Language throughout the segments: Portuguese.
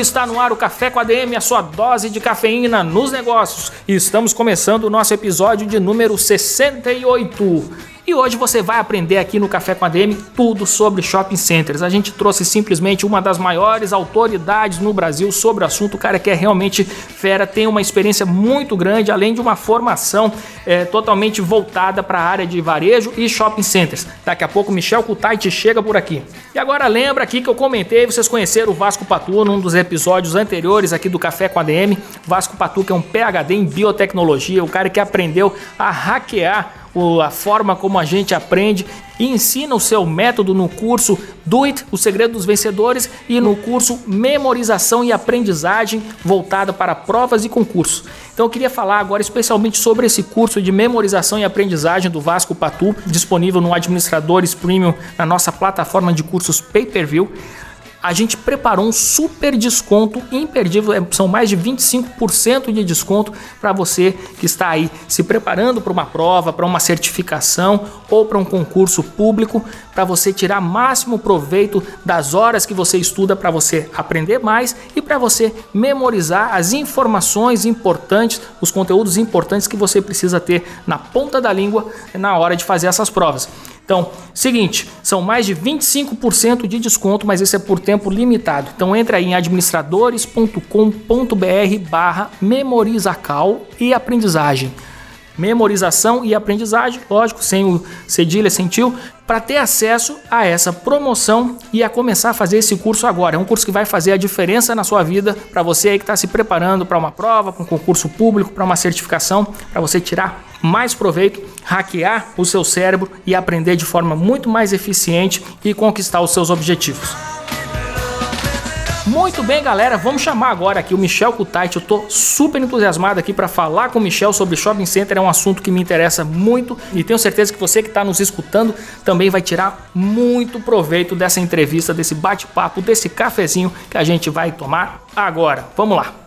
Está no ar o Café com a DM, a sua dose de cafeína nos negócios. E estamos começando o nosso episódio de número 68. E hoje você vai aprender aqui no Café com a DM tudo sobre shopping centers. A gente trouxe simplesmente uma das maiores autoridades no Brasil sobre o assunto. O cara que é realmente fera, tem uma experiência muito grande, além de uma formação é, totalmente voltada para a área de varejo e shopping centers. Daqui a pouco Michel Kutait chega por aqui. E agora lembra aqui que eu comentei, vocês conheceram o Vasco Patu num dos episódios anteriores aqui do Café com a DM. Vasco Patu que é um PhD em biotecnologia, o cara que aprendeu a hackear a forma como a gente aprende e ensina o seu método no curso Do It, o segredo dos vencedores, e no curso Memorização e Aprendizagem voltada para provas e concursos. Então eu queria falar agora especialmente sobre esse curso de memorização e aprendizagem do Vasco Patu, disponível no Administradores Premium na nossa plataforma de cursos Pay-Per-View a gente preparou um super desconto imperdível, é, são mais de 25% de desconto para você que está aí se preparando para uma prova, para uma certificação ou para um concurso público, para você tirar máximo proveito das horas que você estuda para você aprender mais e para você memorizar as informações importantes, os conteúdos importantes que você precisa ter na ponta da língua na hora de fazer essas provas. Então, seguinte, são mais de 25% de desconto, mas isso é por tempo limitado. Então entra aí em administradores.com.br barra memorizacal e aprendizagem. Memorização e aprendizagem, lógico, sem o cedilha, sem tio, para ter acesso a essa promoção e a começar a fazer esse curso agora. É um curso que vai fazer a diferença na sua vida para você aí que está se preparando para uma prova, para um concurso público, para uma certificação, para você tirar mais proveito, hackear o seu cérebro e aprender de forma muito mais eficiente e conquistar os seus objetivos. Muito bem, galera, vamos chamar agora aqui o Michel Kutait. Eu tô super entusiasmado aqui para falar com o Michel sobre shopping center, é um assunto que me interessa muito e tenho certeza que você que está nos escutando também vai tirar muito proveito dessa entrevista, desse bate-papo, desse cafezinho que a gente vai tomar agora. Vamos lá.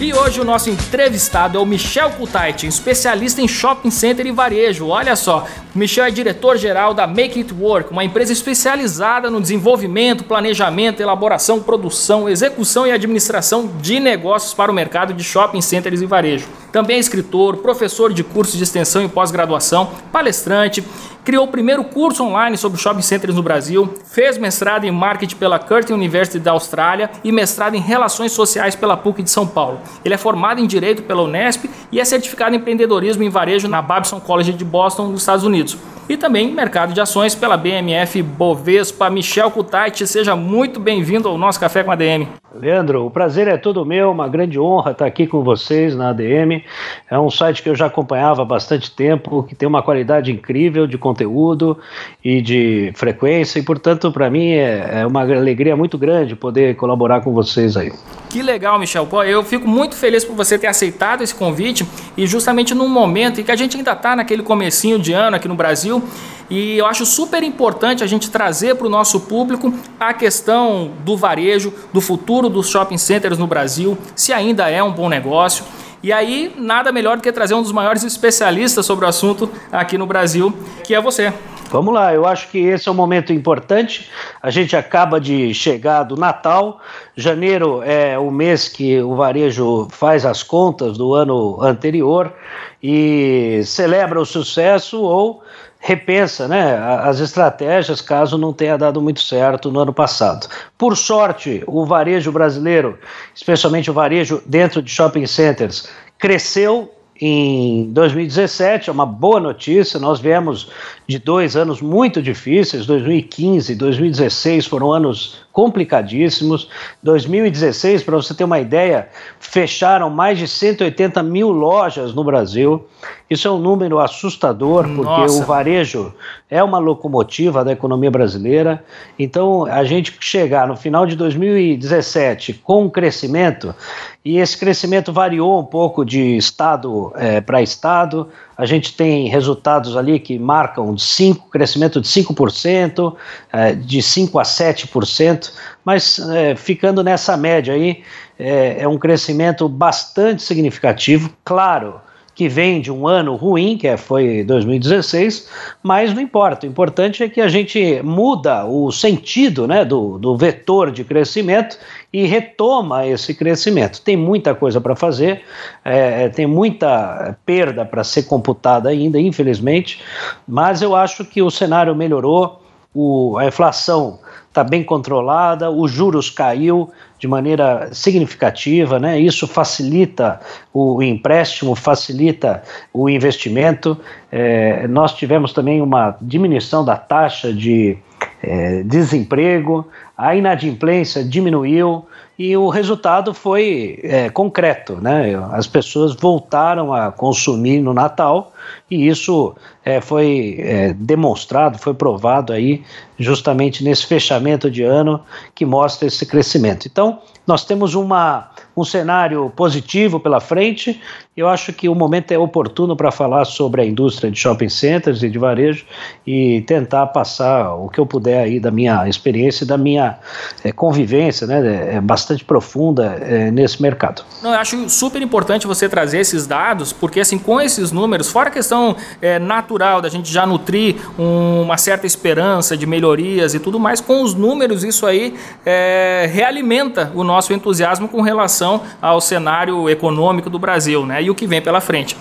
E hoje o nosso entrevistado é o Michel Kutait, especialista em shopping center e varejo. Olha só, Michel é diretor-geral da Make It Work, uma empresa especializada no desenvolvimento, planejamento, elaboração, produção, execução e administração de negócios para o mercado de shopping centers e varejo. Também é escritor, professor de cursos de extensão e pós-graduação, palestrante, criou o primeiro curso online sobre shopping centers no Brasil, fez mestrado em marketing pela Curtin University da Austrália e mestrado em relações sociais pela PUC de São Paulo. Ele é formado em direito pela Unesp e é certificado em empreendedorismo em varejo na Babson College de Boston, nos Estados Unidos e também mercado de ações pela BMF Bovespa. Michel Kutait, seja muito bem-vindo ao nosso Café com a ADM. Leandro, o prazer é todo meu, uma grande honra estar aqui com vocês na ADM. É um site que eu já acompanhava há bastante tempo, que tem uma qualidade incrível de conteúdo e de frequência, e portanto, para mim é, é uma alegria muito grande poder colaborar com vocês aí. Que legal, Michel. Pô, eu fico muito feliz por você ter aceitado esse convite e justamente num momento em que a gente ainda está naquele comecinho de ano aqui no Brasil, e eu acho super importante a gente trazer para o nosso público a questão do varejo, do futuro dos shopping centers no Brasil, se ainda é um bom negócio. E aí, nada melhor do que trazer um dos maiores especialistas sobre o assunto aqui no Brasil, que é você. Vamos lá, eu acho que esse é um momento importante. A gente acaba de chegar do Natal. Janeiro é o mês que o varejo faz as contas do ano anterior e celebra o sucesso ou repensa né, as estratégias caso não tenha dado muito certo no ano passado. Por sorte, o varejo brasileiro, especialmente o varejo dentro de shopping centers, cresceu em 2017, é uma boa notícia. Nós viemos de dois anos muito difíceis, 2015 e 2016 foram anos complicadíssimos. 2016, para você ter uma ideia, fecharam mais de 180 mil lojas no Brasil. Isso é um número assustador, porque Nossa. o varejo é uma locomotiva da economia brasileira. Então, a gente chegar no final de 2017 com um crescimento, e esse crescimento variou um pouco de estado é, para estado. A gente tem resultados ali que marcam de crescimento de 5%, é, de 5% a 7%, mas é, ficando nessa média aí, é, é um crescimento bastante significativo. Claro, que vem de um ano ruim, que é, foi 2016, mas não importa. O importante é que a gente muda o sentido né, do, do vetor de crescimento e retoma esse crescimento. Tem muita coisa para fazer, é, tem muita perda para ser computada ainda, infelizmente, mas eu acho que o cenário melhorou, o, a inflação está bem controlada, os juros caiu de maneira significativa, né? Isso facilita o empréstimo, facilita o investimento. É, nós tivemos também uma diminuição da taxa de é, desemprego, a inadimplência diminuiu e o resultado foi é, concreto, né? As pessoas voltaram a consumir no Natal e isso é, foi é, demonstrado, foi provado aí justamente nesse fechamento de ano que mostra esse crescimento. Então, nós temos uma, um cenário positivo pela frente. Eu acho que o momento é oportuno para falar sobre a indústria de shopping centers e de varejo e tentar passar o que eu puder aí da minha experiência e da minha é, convivência, né, é, bastante profunda é, nesse mercado. Não, eu acho super importante você trazer esses dados, porque assim, com esses números, fora a questão é, natural da gente já nutrir um, uma certa esperança de melhorias e tudo mais, com os números isso aí realimenta o nosso entusiasmo com relação ao cenário econômico do Brasil né, e o que vem pela frente.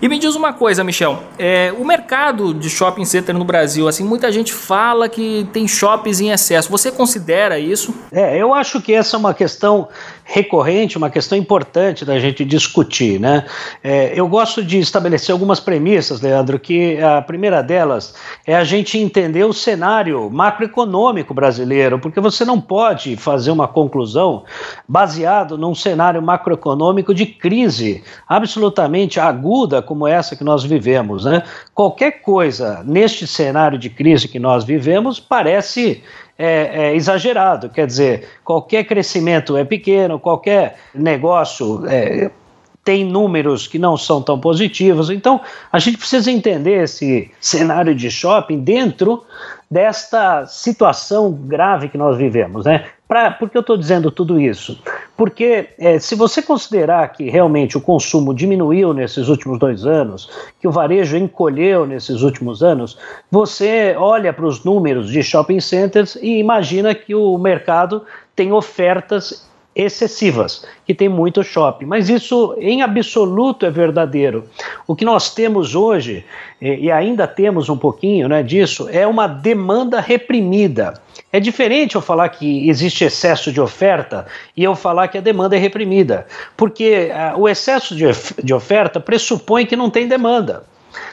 E me diz uma coisa, Michel, é, o mercado de shopping center no Brasil, assim, muita gente fala que tem shoppings em excesso. Você considera isso? É, eu acho que essa é uma questão recorrente, uma questão importante da gente discutir, né? É, eu gosto de estabelecer algumas premissas, Leandro, que a primeira delas é a gente entender o cenário macroeconômico brasileiro, porque você não pode fazer uma conclusão baseado num cenário macroeconômico de crise absolutamente aguda como essa que nós vivemos, né? Qualquer coisa neste cenário de crise que nós vivemos parece é, é, exagerado. Quer dizer, qualquer crescimento é pequeno, qualquer negócio é, tem números que não são tão positivos. Então, a gente precisa entender esse cenário de shopping dentro desta situação grave que nós vivemos. Né? Pra, por que eu estou dizendo tudo isso? Porque é, se você considerar que realmente o consumo diminuiu nesses últimos dois anos, que o varejo encolheu nesses últimos anos, você olha para os números de shopping centers e imagina que o mercado tem ofertas excessivas, que tem muito shopping. Mas isso em absoluto é verdadeiro. O que nós temos hoje, e ainda temos um pouquinho né, disso, é uma demanda reprimida. É diferente eu falar que existe excesso de oferta e eu falar que a demanda é reprimida, porque uh, o excesso de, de oferta pressupõe que não tem demanda.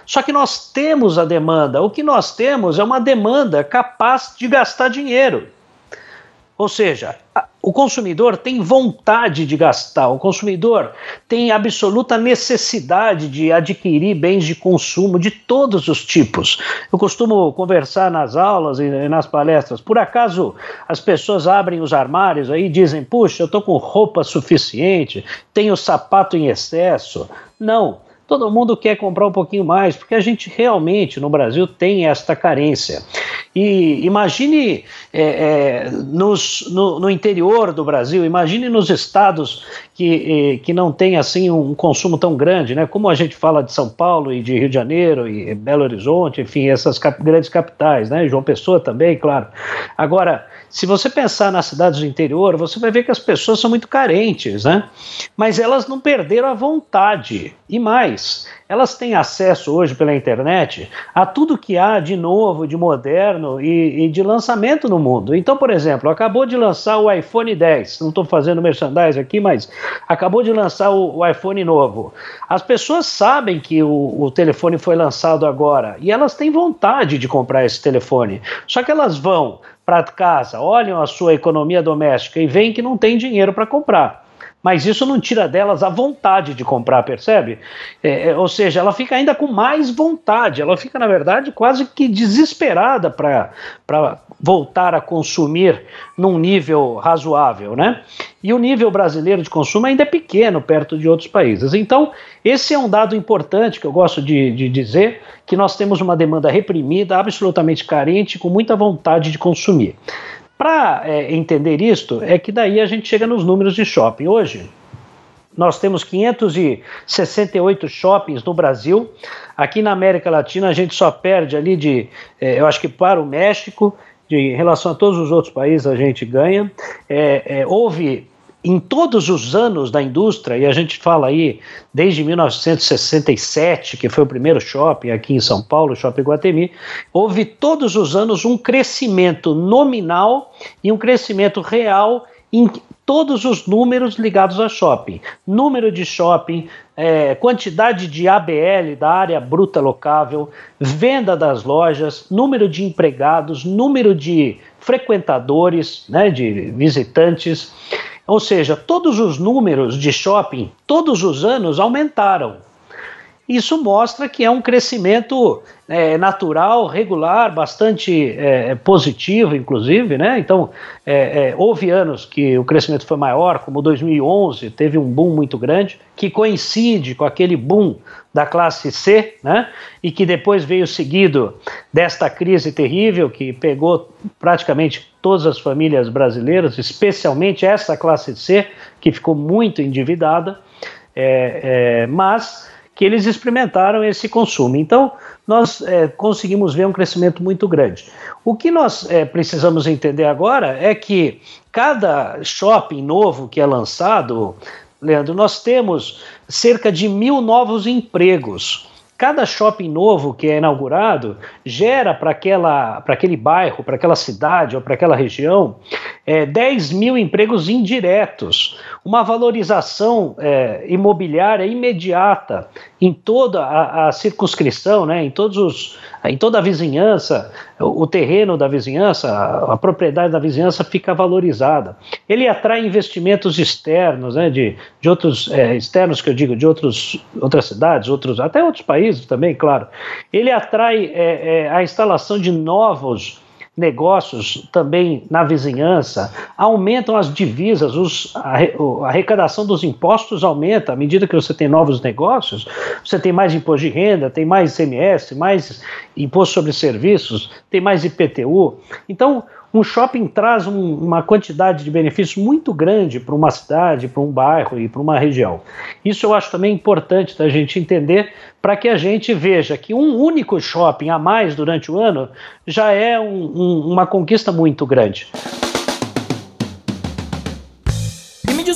Só que nós temos a demanda. O que nós temos é uma demanda capaz de gastar dinheiro. Ou seja, o consumidor tem vontade de gastar, o consumidor tem absoluta necessidade de adquirir bens de consumo de todos os tipos. Eu costumo conversar nas aulas e nas palestras. Por acaso as pessoas abrem os armários aí e dizem: Puxa, eu estou com roupa suficiente, tenho sapato em excesso. Não todo mundo quer comprar um pouquinho mais, porque a gente realmente no Brasil tem esta carência. E imagine é, é, nos, no, no, interior do Brasil, imagine nos estados que, que não tem assim um consumo tão grande, né? Como a gente fala de São Paulo e de Rio de Janeiro e Belo Horizonte, enfim, essas cap grandes capitais, né? João Pessoa também, claro. Agora, se você pensar nas cidades do interior, você vai ver que as pessoas são muito carentes, né? Mas elas não perderam a vontade. E mais, elas têm acesso hoje pela internet a tudo que há de novo, de moderno e, e de lançamento no mundo. Então, por exemplo, acabou de lançar o iPhone 10, não estou fazendo merchandising aqui, mas acabou de lançar o, o iPhone novo. As pessoas sabem que o, o telefone foi lançado agora e elas têm vontade de comprar esse telefone. Só que elas vão para casa, olham a sua economia doméstica e veem que não tem dinheiro para comprar mas isso não tira delas a vontade de comprar, percebe? É, é, ou seja, ela fica ainda com mais vontade, ela fica, na verdade, quase que desesperada para voltar a consumir num nível razoável, né? E o nível brasileiro de consumo ainda é pequeno perto de outros países. Então, esse é um dado importante que eu gosto de, de dizer, que nós temos uma demanda reprimida, absolutamente carente, com muita vontade de consumir. Para é, entender isto, é que daí a gente chega nos números de shopping. Hoje, nós temos 568 shoppings no Brasil. Aqui na América Latina, a gente só perde ali de, é, eu acho que para o México, de, em relação a todos os outros países, a gente ganha. É, é houve em todos os anos da indústria, e a gente fala aí desde 1967, que foi o primeiro shopping aqui em São Paulo, Shopping Guatemi, houve todos os anos um crescimento nominal e um crescimento real em todos os números ligados a shopping. Número de shopping, é, quantidade de ABL, da área bruta locável, venda das lojas, número de empregados, número de frequentadores, né, de visitantes. Ou seja, todos os números de shopping, todos os anos, aumentaram. Isso mostra que é um crescimento é, natural, regular, bastante é, positivo, inclusive, né? Então, é, é houve anos que o crescimento foi maior, como 2011, teve um boom muito grande, que coincide com aquele boom da classe C, né? E que depois veio seguido desta crise terrível que pegou praticamente todas as famílias brasileiras, especialmente essa classe C, que ficou muito endividada, é, é, mas que eles experimentaram esse consumo. Então, nós é, conseguimos ver um crescimento muito grande. O que nós é, precisamos entender agora é que cada shopping novo que é lançado, Leandro, nós temos cerca de mil novos empregos. Cada shopping novo que é inaugurado gera para aquele bairro, para aquela cidade ou para aquela região é, 10 mil empregos indiretos, uma valorização é, imobiliária imediata em toda a, a, circunscrição, né, em, todos os, em toda a vizinhança, o, terreno da vizinhança, a, a, propriedade da vizinhança fica valorizada. Ele atrai investimentos externos, né, de, de outros é, externos que eu digo, de outros, outras cidades, outros, até outros países também, claro. Ele atrai é, é, a instalação de novos negócios também na vizinhança, aumentam as divisas, os, a, a, arrecadação dos impostos aumenta à medida que você tem novos negócios, você tem mais imposto de renda, tem mais ICMS, mais imposto sobre serviços, tem mais IPTU. Então, um shopping traz um, uma quantidade de benefícios muito grande para uma cidade, para um bairro e para uma região. Isso eu acho também importante da gente entender para que a gente veja que um único shopping a mais durante o ano já é um, um, uma conquista muito grande.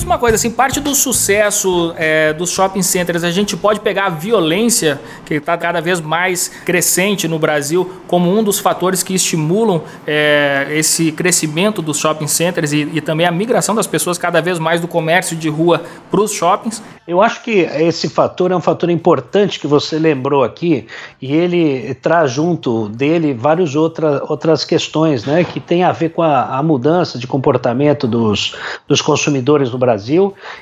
Diz uma coisa, assim, parte do sucesso é, dos shopping centers, a gente pode pegar a violência, que está cada vez mais crescente no Brasil, como um dos fatores que estimulam é, esse crescimento dos shopping centers e, e, também a migração das pessoas cada vez mais do comércio de rua para os shoppings? Eu acho que esse fator é um fator importante que você lembrou aqui e ele traz junto dele várias outra, outras questões né, que tem a ver com a, a mudança de comportamento dos, dos consumidores no Brasil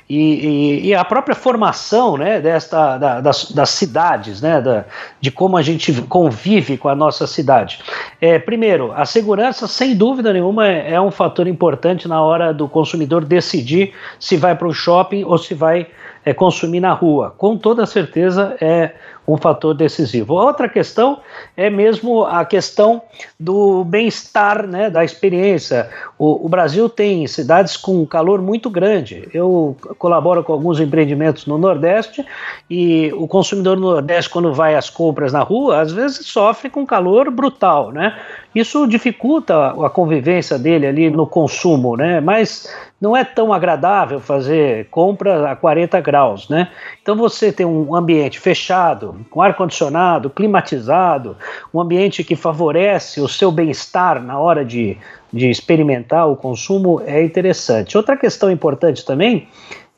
e, e, e, a própria formação né, desta, da, das, das, cidades, né, da, de como a gente convive com a nossa cidade. É, primeiro, a segurança, sem dúvida nenhuma, é, é um fator importante na hora do consumidor decidir se vai para o shopping ou se vai é, consumir na rua. Com toda certeza é um fator decisivo. Outra questão é mesmo a questão do bem-estar, né, da experiência. O, o, Brasil tem cidades com calor muito grande. Eu colaboro com alguns empreendimentos no Nordeste e o consumidor no Nordeste, quando vai às compras na rua, às vezes sofre com calor brutal, né? Isso dificulta a convivência dele ali no consumo, né? Mas não é tão agradável fazer compra a 40 graus, né? Então você tem um ambiente fechado, com ar condicionado, climatizado, um ambiente que favorece o seu bem-estar na hora de, de experimentar o consumo é interessante. Outra questão importante também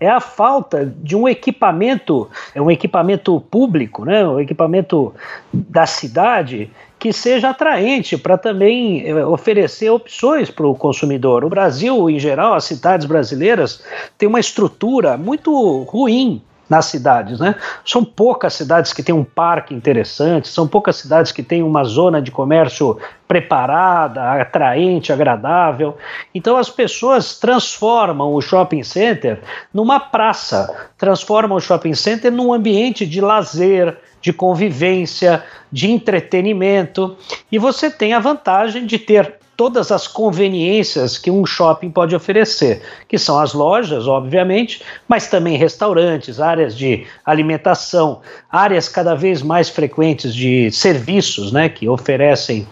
é a falta de um equipamento, é um equipamento público, né, um equipamento da cidade que seja atraente para também eh, oferecer opções para o consumidor. O Brasil, em geral, as cidades brasileiras têm uma estrutura muito ruim nas cidades, né? São poucas cidades que têm um parque interessante, são poucas cidades que têm uma zona de comércio preparada, atraente, agradável. Então as pessoas transformam o shopping center numa praça, transformam o shopping center num ambiente de lazer, de convivência, de entretenimento, e você tem a vantagem de ter todas as conveniências que um shopping pode oferecer, que são as lojas, obviamente, mas também restaurantes, áreas de alimentação, áreas cada vez mais frequentes de serviços, né, que oferecem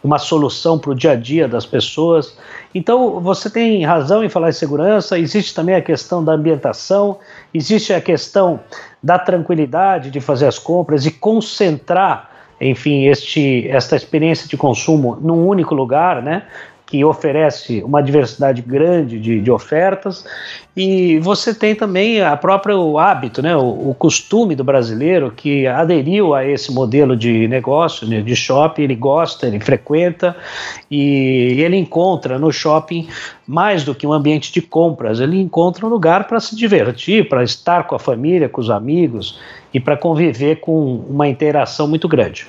uma solução para o dia a dia das pessoas. Então, você tem razão em falar em segurança, existe também a questão da ambientação, existe a questão da tranquilidade de fazer as compras e concentrar enfim, este, esta experiência de consumo num único lugar, né? Que oferece uma diversidade grande de, de, ofertas. E você tem também a própria hábito, né, o, o, costume do brasileiro que aderiu a esse modelo de negócio, né, de shopping, ele gosta, ele frequenta e ele encontra no shopping mais do que um ambiente de compras, ele encontra um lugar para se divertir, para estar com a família, com os amigos e para conviver com uma interação muito grande.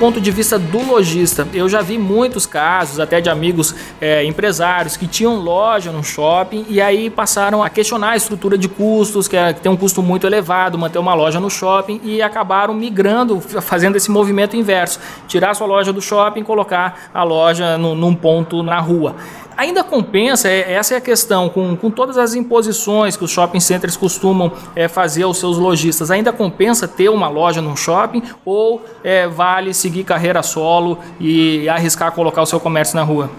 Ponto de vista do lojista, eu já vi muitos casos, até de amigos é, empresários, que tinham loja no shopping e aí passaram a questionar a estrutura de custos, que, é, que tem um custo muito elevado manter uma loja no shopping e acabaram migrando, fazendo esse movimento inverso: tirar sua loja do shopping e colocar a loja no, num ponto na rua ainda compensa, é, essa é a questão, com, com todas as imposições que os shopping centers costumam é, fazer aos seus lojistas, ainda compensa ter uma loja num shopping ou é, vale seguir carreira solo e arriscar colocar o seu comércio na rua?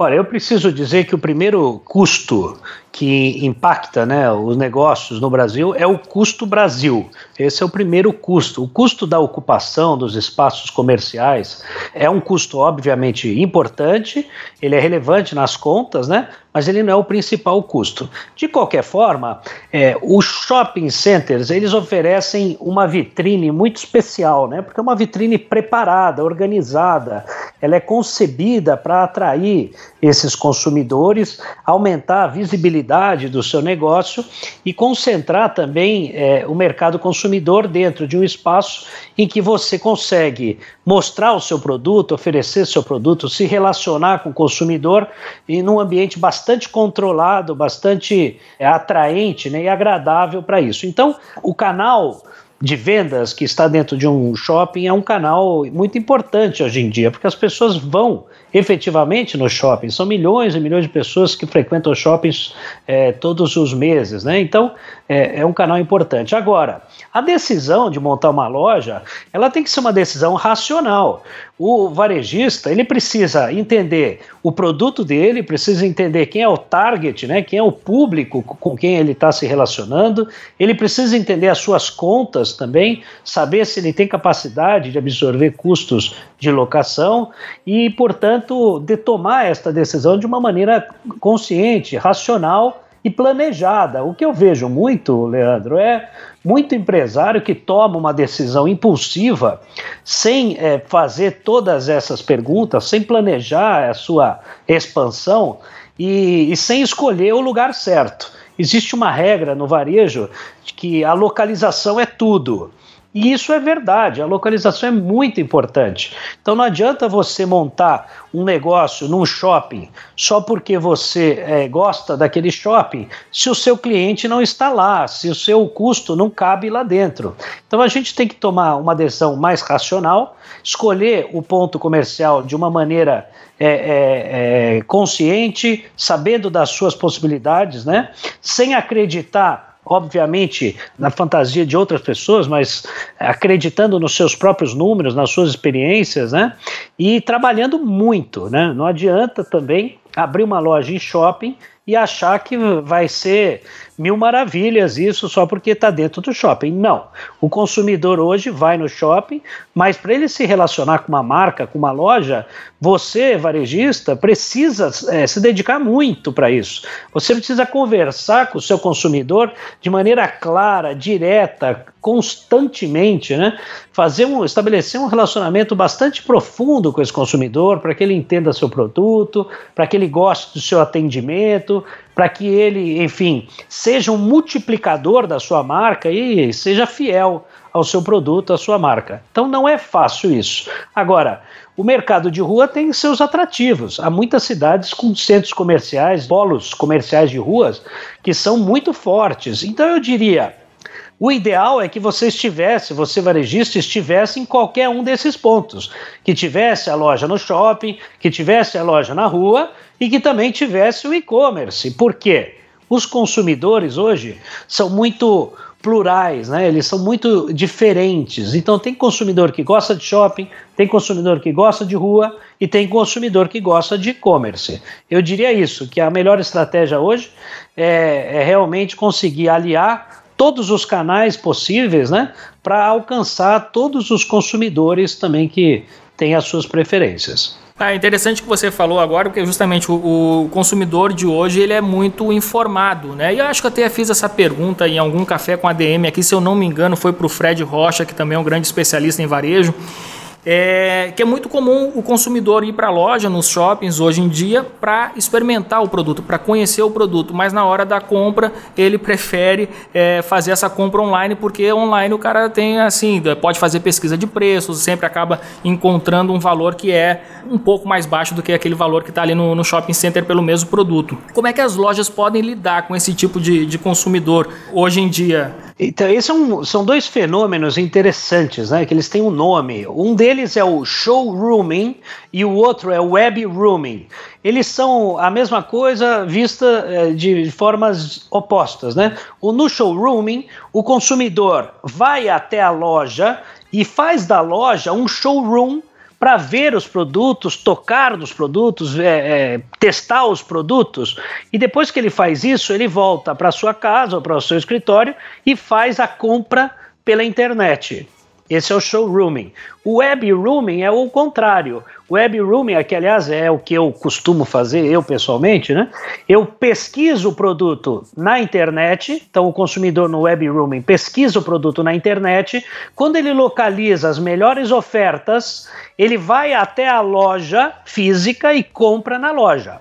Olha, eu preciso dizer que o primeiro custo que impacta né, os negócios no Brasil é o custo Brasil. Esse é o primeiro custo. O custo da ocupação dos espaços comerciais é um custo, obviamente, importante, ele é relevante nas contas, né? mas ele não é o principal custo. De qualquer forma, é, os shopping centers eles oferecem uma vitrine muito especial, né? porque é uma vitrine preparada, organizada, ela é concebida para atrair esses consumidores, aumentar a visibilidade do seu negócio e concentrar também é, o mercado consumidor dentro de um espaço em que você consegue mostrar o seu produto, oferecer seu produto, se relacionar com o consumidor e num ambiente bastante controlado, bastante é, atraente né, e agradável para isso. Então, o canal de vendas que está dentro de um shopping é um canal muito importante hoje em dia, porque as pessoas vão efetivamente no shopping. São milhões e milhões de pessoas que frequentam shoppings é, todos os meses, né? Então é, é, um canal importante. Agora, a decisão de montar uma loja, ela tem que ser uma decisão racional. O varejista ele precisa entender o produto dele, precisa entender quem é o target, né? Quem é o público com quem ele está se relacionando. Ele precisa entender as suas contas também, saber se ele tem capacidade de absorver custos de locação e, portanto portanto, de tomar esta decisão de uma maneira consciente, racional e planejada. O que eu vejo muito, Leandro, é muito empresário que toma uma decisão impulsiva sem é, fazer todas essas perguntas, sem planejar a sua expansão e, e sem escolher o lugar certo. Existe uma regra no varejo que a localização é tudo. E isso é verdade, a localização é muito importante. Então não adianta você montar um negócio num shopping só porque você é, gosta daquele shopping, se o seu cliente não está lá, se o seu custo não cabe lá dentro. Então a gente tem que tomar uma decisão mais racional, escolher o ponto comercial de uma maneira é, é, é consciente, sabendo das suas possibilidades, né? sem acreditar obviamente na fantasia de outras pessoas, mas acreditando nos seus próprios números, nas suas experiências, né? E trabalhando muito, né? Não adianta também abrir uma loja em shopping e achar que vai ser mil maravilhas isso só porque está dentro do shopping. Não. O consumidor hoje vai no shopping, mas para ele se relacionar com uma marca, com uma loja, você, varejista, precisa é, se dedicar muito para isso. Você precisa conversar com o seu consumidor de maneira clara, direta, constantemente, né? Fazer um, estabelecer um relacionamento bastante profundo com esse consumidor para que ele entenda seu produto, para que ele goste do seu atendimento, para que ele, enfim, seja um multiplicador da sua marca e seja fiel ao seu produto, à sua marca. Então não é fácil isso. Agora, o mercado de rua tem seus atrativos. Há muitas cidades com centros comerciais, polos comerciais de ruas que são muito fortes. Então eu diria, o ideal é que você estivesse, você varejista, estivesse em qualquer um desses pontos. Que tivesse a loja no shopping, que tivesse a loja na rua e que também tivesse o e-commerce. Por quê? Os consumidores hoje são muito plurais, né? Eles são muito diferentes. Então tem consumidor que gosta de shopping, tem consumidor que gosta de rua e tem consumidor que gosta de e-commerce. Eu diria isso, que a melhor estratégia hoje é, é realmente conseguir aliar todos os canais possíveis, né, para alcançar todos os consumidores também que têm as suas preferências. É interessante que você falou agora, porque justamente o, o, consumidor de hoje ele é muito informado, né? E eu acho que até fiz essa pergunta em algum café com ADM aqui, se eu não me engano, foi para o Fred Rocha, que também é um grande especialista em varejo é, que é muito comum o consumidor ir para a loja, nos shoppings hoje em dia, para experimentar o produto, para conhecer o produto, mas na hora da compra ele prefere é, fazer essa compra online, porque online o cara tem assim, pode fazer pesquisa de preços, sempre acaba encontrando um valor que é um pouco mais baixo do que aquele valor que está ali no, no, shopping center pelo mesmo produto. Como é que as lojas podem lidar com esse tipo de, de consumidor hoje em dia? Então, esses são, são dois fenômenos interessantes, né? Que eles têm um nome. Um deles é o showrooming e o outro é o web rooming. Eles são a mesma coisa vista eh, de formas opostas, né? O, no showrooming, o consumidor vai até a loja e faz da loja um showroom para ver os produtos, tocar nos produtos, é, é, testar os produtos. E depois que ele faz isso, ele volta para sua casa ou para o seu escritório e faz a compra pela internet. Esse é o showrooming. O web rooming é o contrário. O web rooming, que aliás é o que eu costumo fazer, eu pessoalmente, né? Eu pesquiso o produto na internet, então o consumidor no web rooming pesquisa o produto na internet. Quando ele localiza as melhores ofertas, ele vai até a loja física e compra na loja.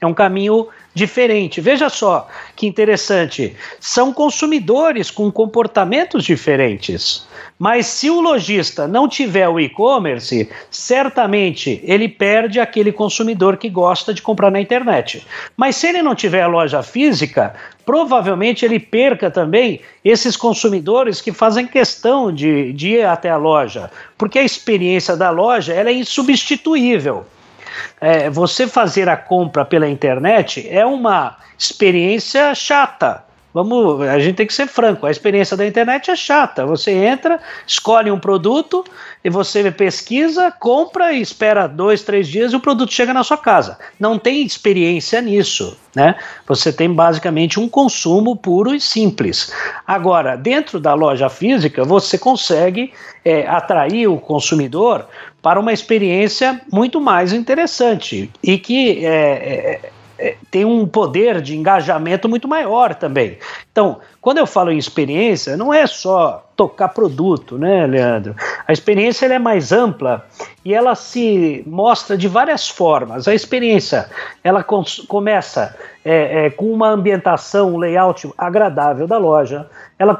É um caminho diferente. Veja só que interessante. São consumidores com comportamentos diferentes. Mas se o lojista não tiver o e-commerce, certamente ele perde aquele consumidor que gosta de comprar na internet. Mas se ele não tiver a loja física, provavelmente ele perca também esses consumidores que fazem questão de, de ir até a loja, porque a experiência da loja ela é insubstituível. É, você fazer a compra pela internet é uma experiência chata. Vamos, a gente tem que ser franco. A experiência da internet é chata. Você entra, escolhe um produto e você pesquisa, compra e espera dois, três dias e o produto chega na sua casa. Não tem experiência nisso, né? Você tem basicamente um consumo puro e simples. Agora, dentro da loja física, você consegue é, atrair o consumidor para uma experiência muito mais interessante e que é, é é, tem um poder de engajamento muito maior também. Então, quando eu falo em experiência, não é só tocar produto, né, Leandro? A experiência é mais ampla e ela se mostra de várias formas. A experiência ela começa é, é, com uma ambientação, um layout agradável da loja. Ela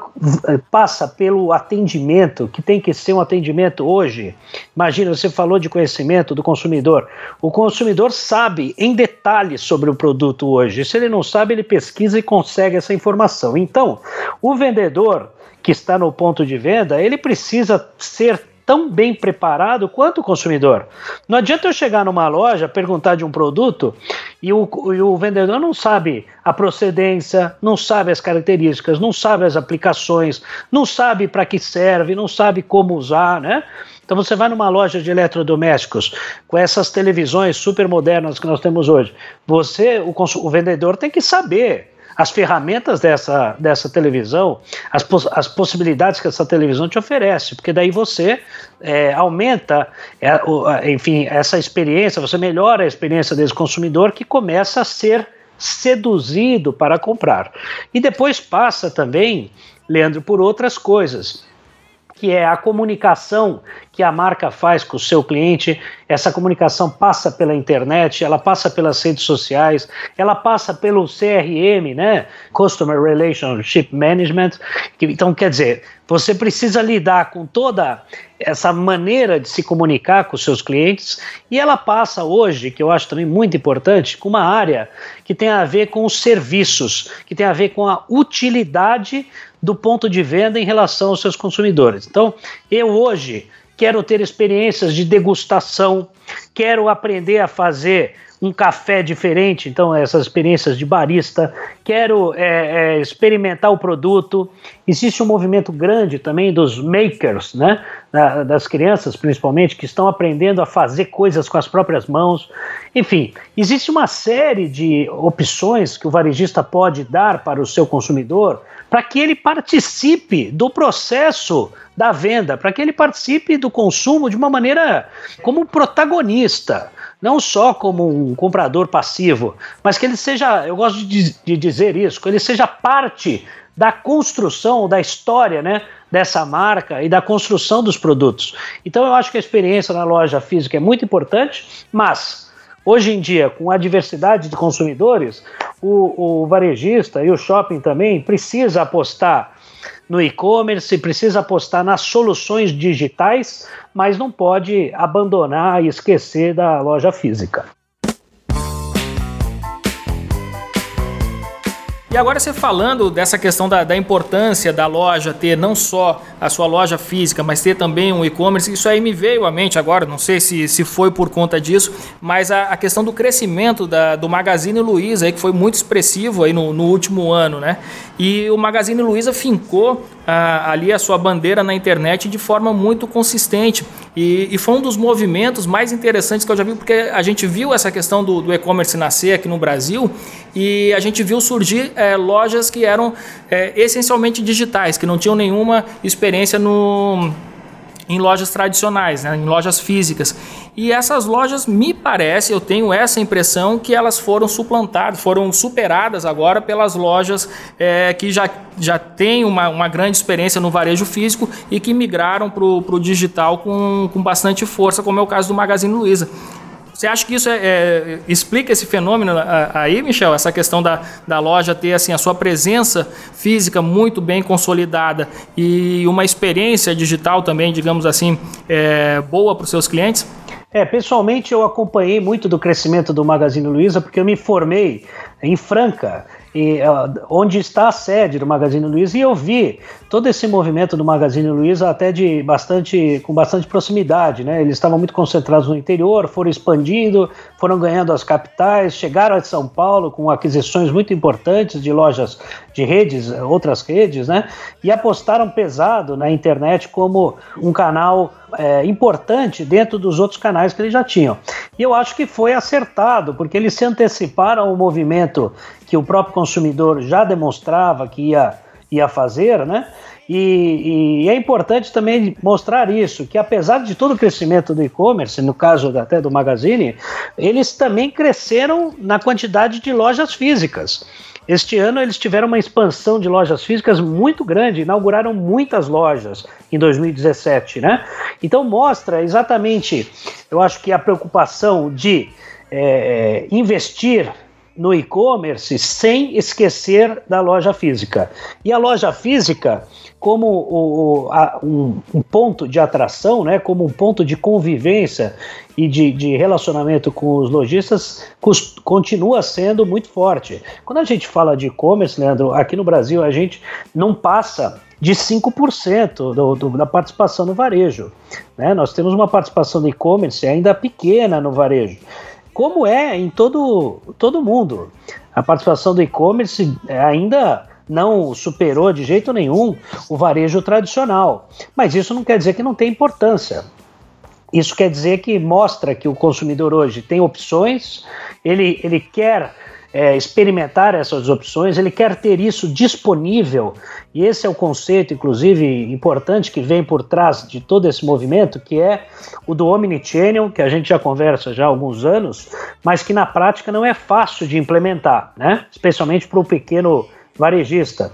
é, passa pelo atendimento, que tem que ser um atendimento hoje. Imagina, você falou de conhecimento do consumidor. O consumidor sabe em detalhes sobre o produto hoje. Se ele não sabe, ele pesquisa e consegue essa informação. Então, o vendedor que está no ponto de venda, ele precisa ser tão bem preparado quanto o consumidor. Não adianta eu chegar numa loja, perguntar de um produto e o, e o vendedor não sabe a procedência, não sabe as características, não sabe as aplicações, não sabe para que serve, não sabe como usar, né? Então você vai numa loja de eletrodomésticos com essas televisões super modernas que nós temos hoje. Você, o, o vendedor, tem que saber as ferramentas dessa, dessa televisão, as, as possibilidades que essa televisão te oferece, porque daí você é, aumenta, é, enfim, essa experiência, você melhora a experiência desse consumidor que começa a ser seduzido para comprar. E depois passa também, Leandro, por outras coisas que é a comunicação que a marca faz com o seu cliente. Essa comunicação passa pela internet, ela passa pelas redes sociais, ela passa pelo CRM, né? Customer Relationship Management. Então, quer dizer, você precisa lidar com toda essa maneira de se comunicar com os seus clientes e ela passa hoje, que eu acho também muito importante, com uma área que tem a ver com os serviços, que tem a ver com a utilidade do ponto de venda em relação aos seus consumidores. Então, eu hoje quero ter experiências de degustação, quero aprender a fazer um café diferente, então essas experiências de barista, quero é, é, experimentar o produto. Existe um movimento grande também dos makers, né, das crianças principalmente, que estão aprendendo a fazer coisas com as próprias mãos. Enfim, existe uma série de opções que o varejista pode dar para o seu consumidor para que ele participe do processo da venda, para que ele participe do consumo de uma maneira como protagonista, não só como um comprador passivo, mas que ele seja, eu gosto de, de dizer isso, que ele seja parte da construção da história, né, dessa marca e da construção dos produtos. Então eu acho que a experiência na loja física é muito importante, mas Hoje em dia, com a diversidade de consumidores, o, o varejista e o shopping também precisa apostar no e-commerce, precisa apostar nas soluções digitais, mas não pode abandonar e esquecer da loja física. E agora você falando dessa questão da, da, importância da loja ter não só a sua loja física, mas ter também um e-commerce, isso aí me veio à mente agora, não sei se, se foi por conta disso, mas a, a questão do crescimento da, do Magazine Luiza, aí, que foi muito expressivo aí no, no último ano, né? E o Magazine Luiza fincou ah, ali a sua bandeira na internet de forma muito consistente. E, e, foi um dos movimentos mais interessantes que eu já vi, porque a gente viu essa questão do, do e-commerce nascer aqui no Brasil e a gente viu surgir é, lojas que eram é, essencialmente digitais, que não tinham nenhuma experiência no em lojas tradicionais, né, em lojas físicas. E essas lojas, me parece, eu tenho essa impressão que elas foram suplantadas, foram superadas agora pelas lojas é, que já, já têm uma, uma grande experiência no varejo físico e que migraram para o digital com, com bastante força, como é o caso do Magazine Luiza. Você acha que isso é, é, explica esse fenômeno aí, Michel? Essa questão da, da loja ter assim, a sua presença física muito bem consolidada e uma experiência digital também, digamos assim, é, boa para os seus clientes? É, pessoalmente eu acompanhei muito do crescimento do Magazine Luiza porque eu me formei em Franca e, onde está a sede do Magazine Luiza, e eu vi todo esse movimento do Magazine Luiza até de bastante, com bastante proximidade, né? Eles estavam muito concentrados no interior, foram expandindo, foram ganhando as capitais, chegaram a São Paulo com aquisições muito importantes de lojas de redes, outras redes, né? E apostaram pesado na internet como um canal é, importante dentro dos outros canais que eles já tinham. E eu acho que foi acertado, porque eles se anteciparam ao movimento que o próprio consumidor já demonstrava que ia, ia fazer, né? E, e, é importante também mostrar isso, que apesar de todo o crescimento do e-commerce, no caso até do Magazine, eles também cresceram na quantidade de lojas físicas. Este ano eles tiveram uma expansão de lojas físicas muito grande, inauguraram muitas lojas em 2017, né? Então mostra exatamente, eu acho que a preocupação de é, investir no e-commerce sem esquecer da loja física. E a loja física, como o, a, um, um, ponto de atração, né, como um ponto de convivência e de, de relacionamento com os lojistas, continua sendo muito forte. Quando a gente fala de e-commerce, Leandro, aqui no Brasil a gente não passa de 5% do, do, da participação no varejo. Né? Nós temos uma participação do e-commerce ainda pequena no varejo como é em todo todo mundo. A participação do e-commerce ainda não superou de jeito nenhum o varejo tradicional. Mas isso não quer dizer que não tem importância. Isso quer dizer que mostra que o consumidor hoje tem opções, ele, ele quer é, experimentar essas opções, ele quer ter isso disponível, e esse é o conceito, inclusive, importante que vem por trás de todo esse movimento, que é o do Omnichannel, que a gente já conversa já há alguns anos, mas que na prática não é fácil de implementar, né? especialmente para o pequeno varejista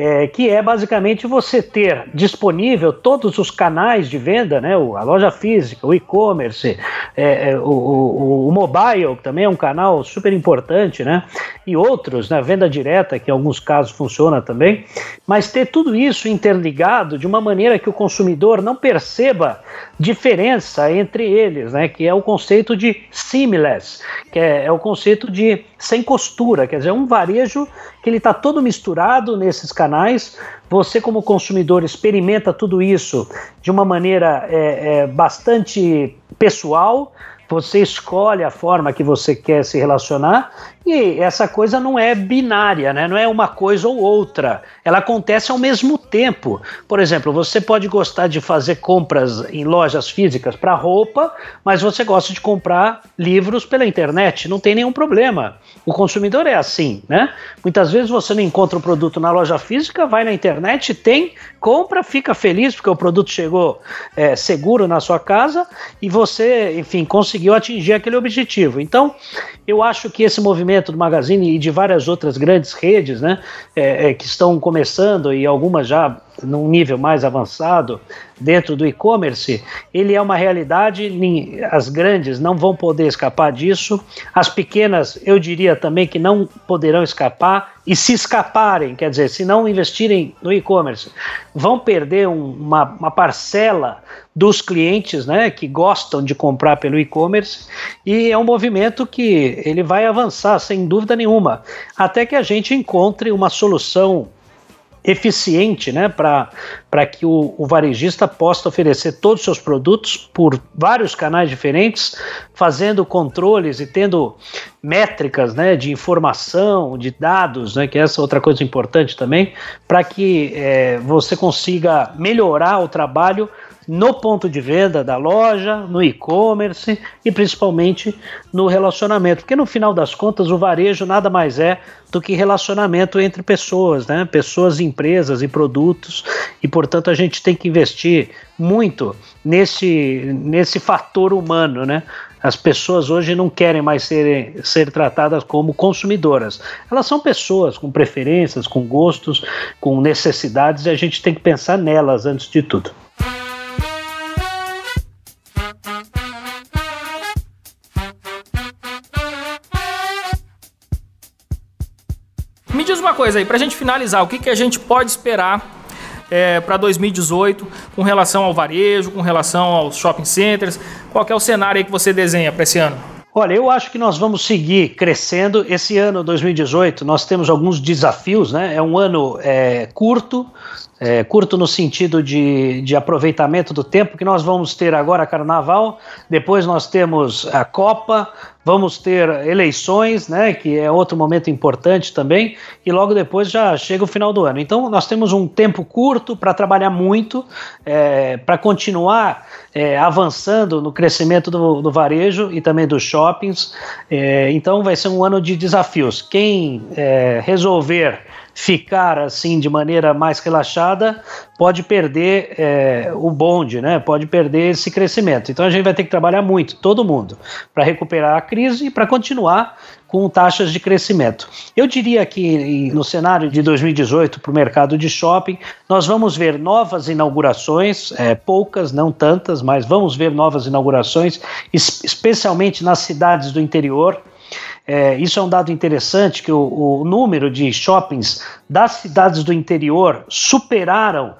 é, que é basicamente você ter disponível todos os canais de venda, né, a loja física, o e-commerce, é, é, o, o, o, mobile, que também é um canal super importante, né, e outros, né, venda direta, que em alguns casos funciona também, mas ter tudo isso interligado de uma maneira que o consumidor não perceba diferença entre eles, né, que é o conceito de seamless, que é, é o conceito de sem costura, quer dizer, um varejo que ele está todo misturado nesses canais. Você, como consumidor, experimenta tudo isso de uma maneira é, é, bastante pessoal. Você escolhe a forma que você quer se relacionar essa coisa não é binária, né? não é uma coisa ou outra. Ela acontece ao mesmo tempo. Por exemplo, você pode gostar de fazer compras em lojas físicas para roupa, mas você gosta de comprar livros pela internet. Não tem nenhum problema. O consumidor é assim, né? Muitas vezes você não encontra o produto na loja física, vai na internet, tem, compra, fica feliz porque o produto chegou é, seguro na sua casa e você, enfim, conseguiu atingir aquele objetivo. Então, eu acho que esse movimento do Magazine e de várias outras grandes redes, né, é, é, que estão começando e algumas já num nível mais avançado dentro do e-commerce, ele é uma realidade, as grandes não vão poder escapar disso, as pequenas eu diria também que não poderão escapar, e se escaparem, quer dizer, se não investirem no e-commerce, vão perder um, uma, uma parcela dos clientes né, que gostam de comprar pelo e-commerce e é um movimento que ele vai avançar sem dúvida nenhuma, até que a gente encontre uma solução eficiente né, para que o, o, varejista possa oferecer todos os seus produtos por vários canais diferentes, fazendo controles e tendo métricas né, de informação, de dados, né, que é essa outra coisa importante também, para que é, você consiga melhorar o trabalho no ponto de venda da loja, no e-commerce e principalmente no relacionamento. Porque no final das contas, o varejo nada mais é do que relacionamento entre pessoas, né? Pessoas, empresas e produtos. E portanto a gente tem que investir muito nesse, nesse fator humano, né? As pessoas hoje não querem mais ser, ser tratadas como consumidoras. Elas são pessoas com preferências, com gostos, com necessidades e a gente tem que pensar nelas antes de tudo. Coisa aí, para gente finalizar, o que, que a gente pode esperar é, para 2018 com relação ao varejo, com relação aos shopping centers? Qual é o cenário aí que você desenha para esse ano? Olha, eu acho que nós vamos seguir crescendo. Esse ano, 2018, nós temos alguns desafios, né? É um ano é, curto, é, curto no sentido de, de aproveitamento do tempo, que nós vamos ter agora carnaval, depois nós temos a Copa, vamos ter eleições, né, que é outro momento importante também, e logo depois já chega o final do ano. Então nós temos um tempo curto para trabalhar muito, é, para continuar é, avançando no crescimento do, do, varejo e também dos shoppings. É, então vai ser um ano de desafios. Quem é, resolver ficar assim de maneira mais relaxada, pode perder é, o bonde, né? pode perder esse crescimento. Então a gente vai ter que trabalhar muito, todo mundo, para recuperar a crise e para continuar com taxas de crescimento. Eu diria que no cenário de 2018 para o mercado de shopping, nós vamos ver novas inaugurações, é, poucas, não tantas, mas vamos ver novas inaugurações, especialmente nas cidades do interior. É, isso é um dado interessante, que o, o número de shoppings das cidades do interior superaram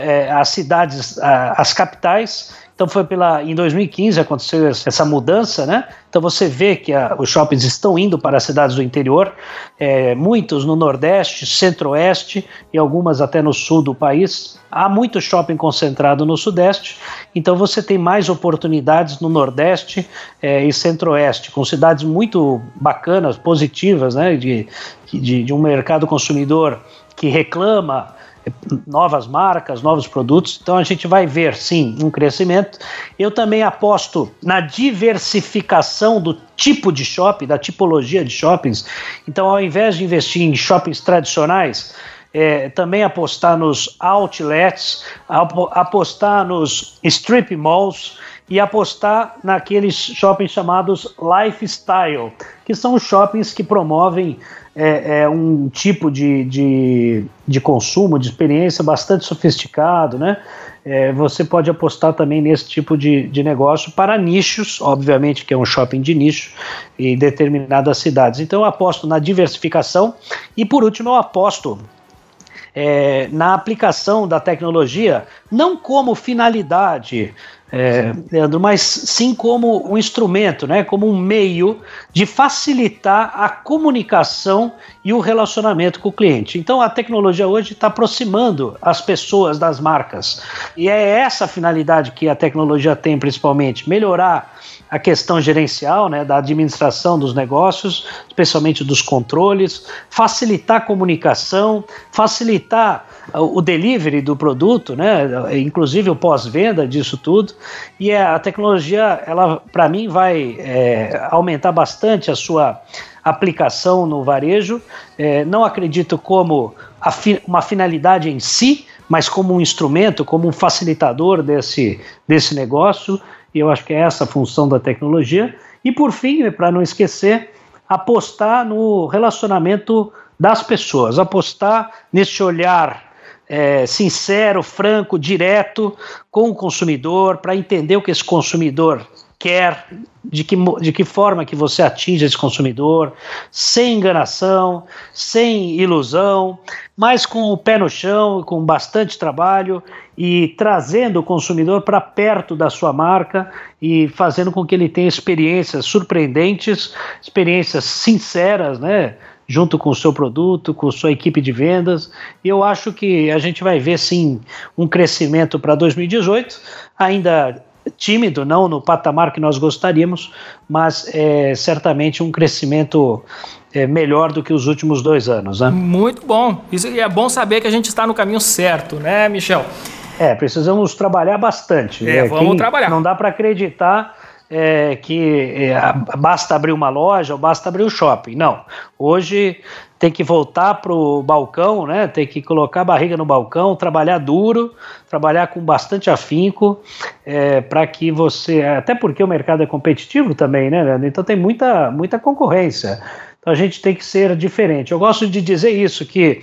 é, as cidades, as capitais, então foi pela em 2015 aconteceu essa mudança, né? Então você vê que a, os shoppings estão indo para as cidades do interior, é, muitos no Nordeste, Centro-Oeste e algumas até no sul do país. Há muito shopping concentrado no Sudeste, então você tem mais oportunidades no Nordeste é, e Centro-Oeste, com cidades muito bacanas, positivas, né? De, de, de um mercado consumidor que reclama novas marcas, novos produtos. Então a gente vai ver sim um crescimento. Eu também aposto na diversificação do tipo de shopping, da tipologia de shoppings. Então, ao invés de investir em shoppings tradicionais, é, também apostar nos outlets, apostar nos strip malls e apostar naqueles shoppings chamados lifestyle, que são shoppings que promovem é, é um tipo de, de, de, consumo, de experiência bastante sofisticado, né? É, você pode apostar também nesse tipo de, de negócio para nichos, obviamente que é um shopping de nicho em determinadas cidades. Então eu aposto na diversificação e por último eu aposto é, na aplicação da tecnologia, não como finalidade é, Leandro, mas sim como um instrumento, né, como um meio de facilitar a comunicação e o relacionamento com o cliente. Então a tecnologia hoje está aproximando as pessoas das marcas. E é essa a finalidade que a tecnologia tem, principalmente, melhorar a questão gerencial, né, da administração dos negócios, especialmente dos controles, facilitar a comunicação, facilitar o delivery do produto, né, inclusive o pós-venda disso tudo. E é, a tecnologia, ela para mim vai é, aumentar bastante a sua aplicação no varejo. É, não acredito como fi, uma finalidade em si, mas como um instrumento, como um facilitador desse, desse negócio e eu acho que é essa a função da tecnologia. E por fim, para não esquecer, apostar no relacionamento das pessoas, apostar nesse olhar é, sincero, franco, direto com o consumidor, para entender o que esse consumidor quer, de que, de que forma que você atinge esse consumidor, sem enganação, sem ilusão, mas com o pé no chão, com bastante trabalho e trazendo o consumidor para perto da sua marca e fazendo com que ele tenha experiências surpreendentes, experiências sinceras, né? Junto com o seu produto, com sua equipe de vendas. E eu acho que a gente vai ver sim um crescimento para 2018, ainda tímido, não no patamar que nós gostaríamos, mas é certamente um crescimento é, melhor do que os últimos dois anos. Né? Muito bom. Isso é bom saber que a gente está no caminho certo, né, Michel? É, precisamos trabalhar bastante. É, né? vamos Quem trabalhar. Não dá para acreditar é, que é, basta abrir uma loja ou basta abrir um shopping. Não. Hoje tem que voltar para o balcão, né? Tem que colocar a barriga no balcão, trabalhar duro, trabalhar com bastante afinco, é, para que você. Até porque o mercado é competitivo também, né, Leandro? Então tem muita, muita concorrência. Então a gente tem que ser diferente. Eu gosto de dizer isso, que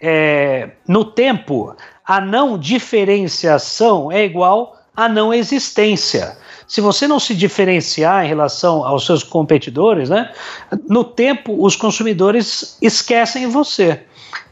é, no tempo a não diferenciação é igual à não existência se você não se diferenciar em relação aos seus competidores, né, no tempo os consumidores esquecem você.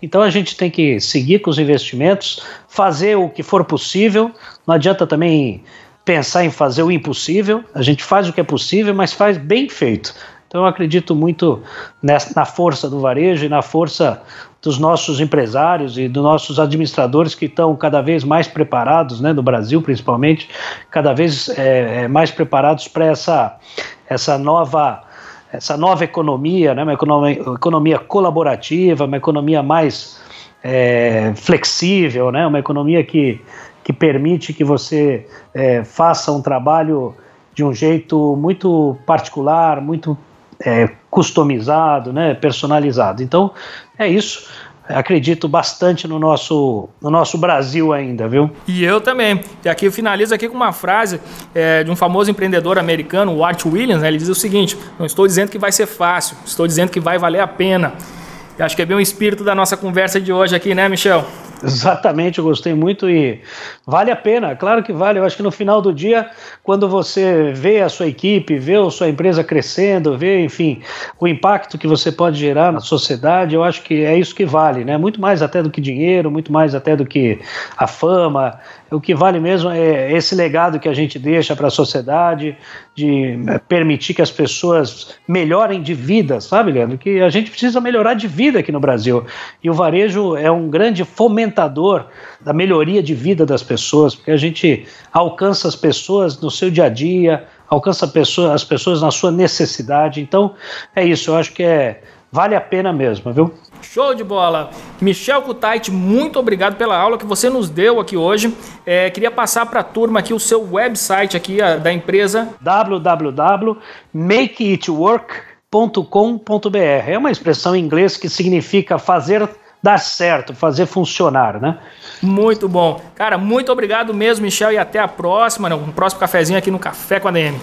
Então a gente tem que seguir com os investimentos, fazer o que for possível. Não adianta também pensar em fazer o impossível. A gente faz o que é possível, mas faz bem feito. Então eu acredito muito nessa, na força do varejo e na força dos nossos empresários e dos nossos administradores que estão cada vez mais preparados, né, no Brasil principalmente, cada vez é, é mais preparados para essa, essa nova essa nova economia, né, uma economia, economia colaborativa, uma economia mais é, flexível, né, uma economia que, que permite que você é, faça um trabalho de um jeito muito particular, muito é, customizado, né, personalizado. Então, é isso. Acredito bastante no nosso, no nosso Brasil ainda, viu? E eu também. E aqui eu finalizo aqui com uma frase é, de um famoso empreendedor americano, o Art Williams. Né? Ele diz o seguinte: Não estou dizendo que vai ser fácil, estou dizendo que vai valer a pena. Acho que é bem o espírito da nossa conversa de hoje aqui, né, Michel? Exatamente, eu gostei muito e vale a pena, claro que vale. Eu acho que no final do dia, quando você vê a sua equipe, vê a sua empresa crescendo, vê, enfim, o impacto que você pode gerar na sociedade, eu acho que é isso que vale, né? Muito mais até do que dinheiro, muito mais até do que a fama. O que vale mesmo é esse legado que a gente deixa para a sociedade, de é, permitir que as pessoas melhorem de vida, sabe, Leandro? Que a gente precisa melhorar de vida aqui no Brasil. E o varejo é um grande fomentador da melhoria de vida das pessoas, porque a gente alcança as pessoas no seu dia a dia, alcança pessoa, as pessoas na sua necessidade. Então, é isso, eu acho que é vale a pena mesmo, viu? Show de bola! Michel Kutait, muito obrigado pela aula que você nos deu aqui hoje. É, queria passar para a turma aqui o seu website aqui a, da empresa www.makeitwork.com.br. É uma expressão em inglês que significa fazer dar certo, fazer funcionar, né? Muito bom. Cara, muito obrigado mesmo, Michel, e até a próxima, né? um próximo cafezinho aqui no Café com a DM.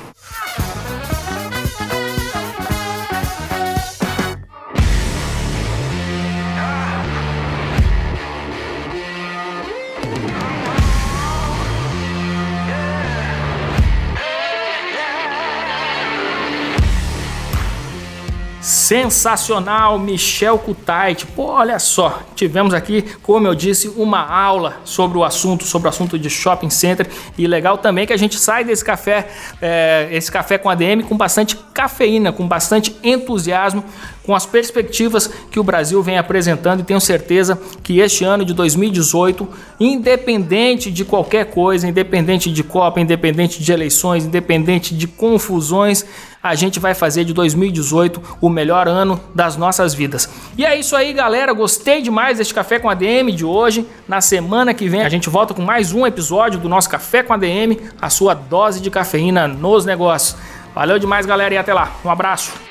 Sensacional, Michel Kutait. Pô, olha só, tivemos aqui, como eu disse, uma aula sobre o assunto, sobre o assunto de shopping center. E legal também que a gente sai desse café, é, esse café com ADM com bastante cafeína, com bastante entusiasmo, com as perspectivas que o Brasil vem apresentando. E tenho certeza que este ano de 2018, independente de qualquer coisa, independente de Copa, independente de eleições, independente de confusões, a gente vai fazer de 2018 o melhor ano das nossas vidas. E é isso aí, galera. Gostei demais deste Café com ADM de hoje. Na semana que vem a gente volta com mais um episódio do nosso Café com ADM, a sua dose de cafeína nos negócios. Valeu demais, galera, e até lá. Um abraço.